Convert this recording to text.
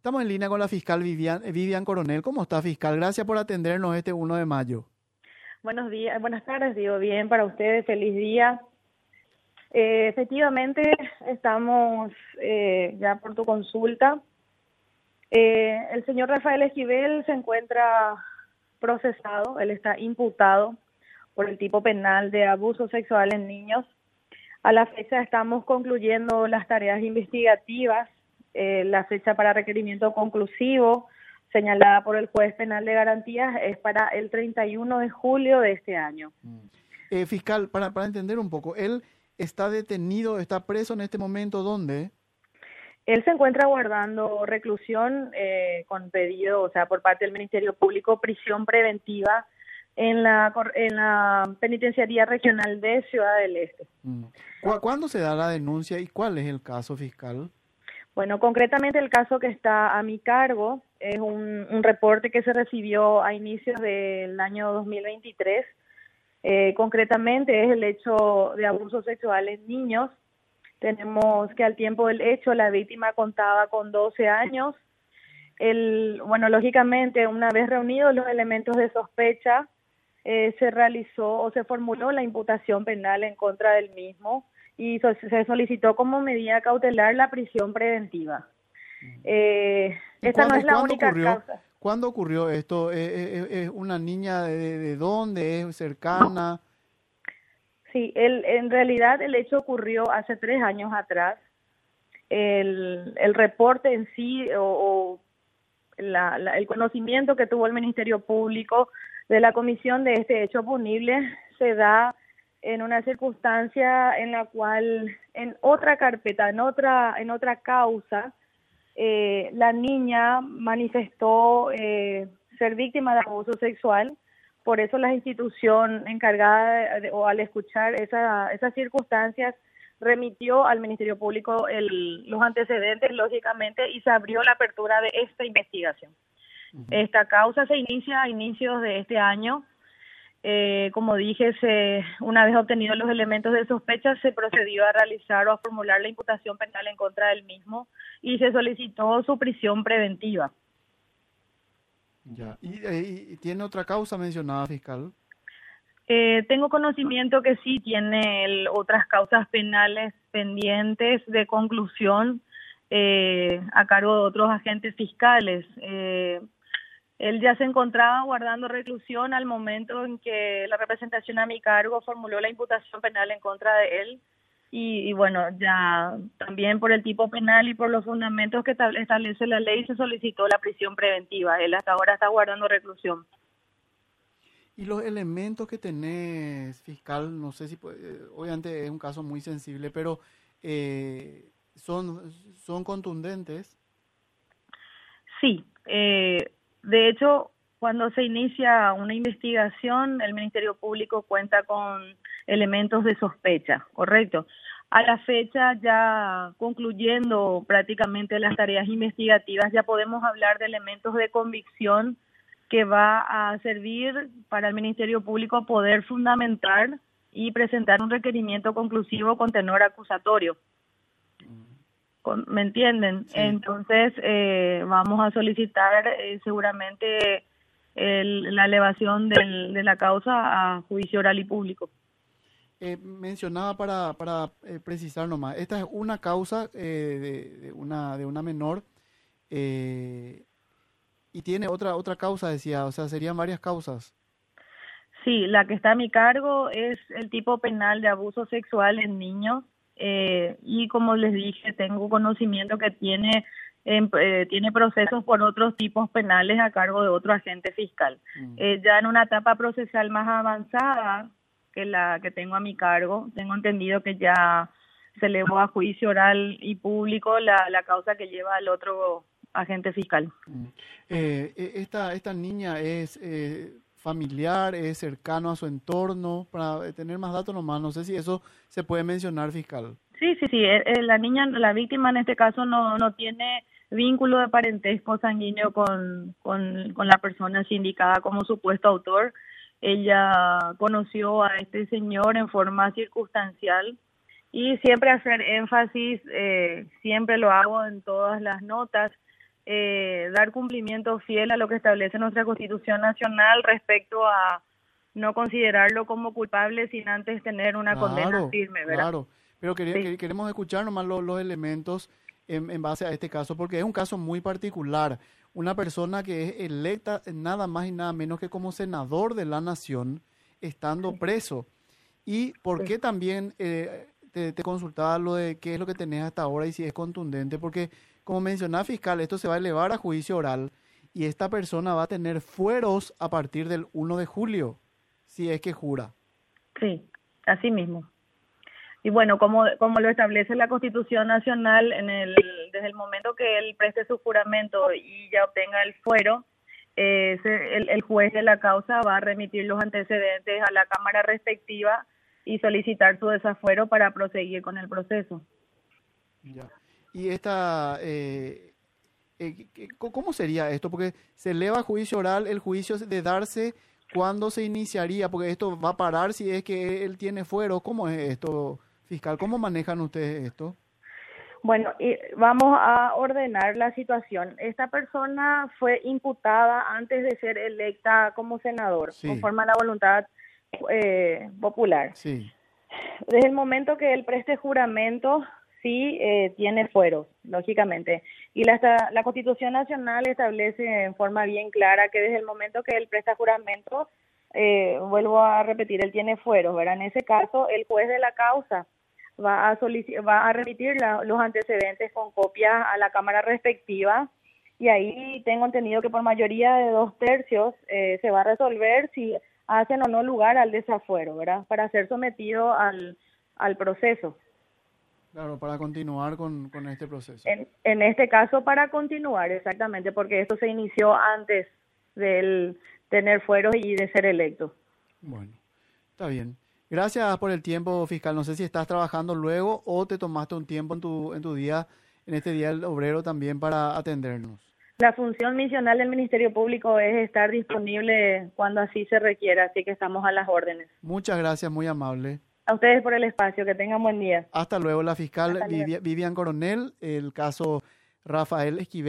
Estamos en línea con la fiscal Vivian, Vivian Coronel. ¿Cómo está, fiscal? Gracias por atendernos este 1 de mayo. Buenos días, buenas tardes, digo bien para ustedes, feliz día. Eh, efectivamente, estamos eh, ya por tu consulta. Eh, el señor Rafael Esquivel se encuentra procesado, él está imputado por el tipo penal de abuso sexual en niños. A la fecha estamos concluyendo las tareas investigativas eh, la fecha para requerimiento conclusivo señalada por el juez penal de garantías es para el 31 de julio de este año. Mm. Eh, fiscal, para, para entender un poco, ¿él está detenido, está preso en este momento? ¿Dónde? Él se encuentra guardando reclusión eh, con pedido, o sea, por parte del Ministerio Público, prisión preventiva en la, en la Penitenciaría Regional de Ciudad del Este. Mm. ¿Cuándo se da la denuncia y cuál es el caso fiscal? Bueno, concretamente el caso que está a mi cargo es un, reporte que se recibió a inicios del año 2023. Eh, concretamente es el hecho de abuso sexual en niños. Tenemos que al tiempo del hecho la víctima contaba con 12 años. El, bueno, lógicamente, una vez reunidos los elementos de sospecha, eh, se realizó o se formuló la imputación penal en contra del mismo y se solicitó como medida cautelar la prisión preventiva. Eh, esta no es la única ocurrió, causa. ¿Cuándo ocurrió esto? ¿Es, ¿Es, es una niña de, de, dónde? ¿Es cercana? Sí, el, en realidad el hecho ocurrió hace tres años atrás. El, el reporte en sí o, o la, la, el conocimiento que tuvo el Ministerio Público de la comisión de este hecho punible se da en una circunstancia en la cual en otra carpeta, en otra, en otra causa, eh, la niña manifestó eh, ser víctima de abuso sexual. Por eso la institución encargada de, o al escuchar esa, esas circunstancias remitió al Ministerio Público el, los antecedentes, lógicamente, y se abrió la apertura de esta investigación. Uh -huh. Esta causa se inicia a inicios de este año eh, como dije, se, una vez obtenidos los elementos de sospecha, se procedió a realizar o a formular la imputación penal en contra del mismo y se solicitó su prisión preventiva. Ya. ¿Y, eh, y tiene otra causa mencionada, fiscal? Eh, tengo conocimiento que sí tiene el, otras causas penales pendientes de conclusión eh, a cargo de otros agentes fiscales. Eh, él ya se encontraba guardando reclusión al momento en que la representación a mi cargo formuló la imputación penal en contra de él. Y, y, bueno, ya también por el tipo penal y por los fundamentos que establece la ley se solicitó la prisión preventiva. Él hasta ahora está guardando reclusión. Y los elementos que tenés, fiscal, no sé si, obviamente es un caso muy sensible, pero eh, son, son contundentes. Sí, eh, de hecho, cuando se inicia una investigación, el Ministerio Público cuenta con elementos de sospecha, ¿correcto? A la fecha, ya concluyendo prácticamente las tareas investigativas, ya podemos hablar de elementos de convicción que va a servir para el Ministerio Público poder fundamentar y presentar un requerimiento conclusivo con tenor acusatorio. ¿Me entienden? Sí. Entonces, eh, vamos a solicitar eh, seguramente el, la elevación del, de la causa a juicio oral y público. Eh, mencionaba para, para eh, precisar nomás, esta es una causa eh, de, de, una, de una menor y tiene otra, otra causa, decía, o sea, serían varias causas. Sí, la que está a mi cargo es el tipo penal de abuso sexual en niños eh, y como les dije, tengo conocimiento que tiene eh, tiene procesos por otros tipos penales a cargo de otro agente fiscal. Mm. Eh, ya en una etapa procesal más avanzada que la que tengo a mi cargo, tengo entendido que ya se elevó a juicio oral y público la, la causa que lleva al otro agente fiscal. Mm. esta, esta niña es familiar, es cercano a su entorno, para tener más datos nomás, no sé si eso se puede mencionar, fiscal. Sí, sí, sí, la niña, la víctima en este caso no, no tiene vínculo de parentesco sanguíneo con, con, con la persona indicada como supuesto autor. Ella conoció a este señor en forma circunstancial y siempre hacer énfasis, eh, siempre lo hago en todas las notas, eh, dar cumplimiento fiel a lo que establece nuestra Constitución Nacional respecto a no considerarlo como culpable sin antes tener una condena firme, ¿verdad? Claro, pero queremos escuchar nomás los, elementos en, en, base a este caso, porque es un caso muy particular. Una persona que es electa nada más y nada menos que como senador de la nación, estando preso. ¿Y por qué también eh, te, consultaba lo de qué es lo que tenés hasta ahora y si es contundente? Porque, como mencionaba fiscal, esto se va a elevar a juicio oral y esta persona va a tener fueros a partir del 1 de julio, si es que jura. Sí, así mismo. Y bueno, como, como lo establece la Constitución Nacional, en el, desde el momento que él preste su juramento y ya obtenga el fuero, eh, el, el, juez de la causa va a remitir los antecedentes a la Cámara respectiva y solicitar su desafuero para proseguir con el proceso. Ya. Y esta, eh, eh, ¿cómo sería esto? Porque se eleva juicio oral, el juicio de darse, ¿cuándo se iniciaría? Porque esto va a parar si es que él tiene fuero. ¿Cómo es esto, fiscal? ¿Cómo manejan ustedes esto? Bueno, y vamos a ordenar la situación. Esta persona fue imputada antes de ser electa como senador, conforme a la voluntad eh, popular. Sí. Desde el momento que él preste juramento, sí eh, tiene fueros, lógicamente. Y la, la Constitución Nacional establece en forma bien clara que desde el momento que él presta juramento, eh, vuelvo a repetir, él tiene fueros, ¿verdad? En ese caso, el juez de la causa va a, va a remitir los antecedentes con copia a la Cámara respectiva y ahí tengo entendido que por mayoría de dos tercios eh, se va a resolver si hacen o no lugar al desafuero, ¿verdad? Para ser sometido al, al proceso. Claro, para continuar con, con este proceso. En, en este caso, para continuar, exactamente, porque esto se inició antes del tener fueros y de ser electo. Bueno, está bien. Gracias por el tiempo, fiscal. No sé si estás trabajando luego o te tomaste un tiempo en tu, en tu día, en este día del obrero también para atendernos. La función misional del Ministerio Público es estar disponible cuando así se requiera, así que estamos a las órdenes. Muchas gracias, muy amable. A ustedes por el espacio, que tengan buen día. Hasta luego, la fiscal Vivian Coronel, el caso Rafael Esquivel.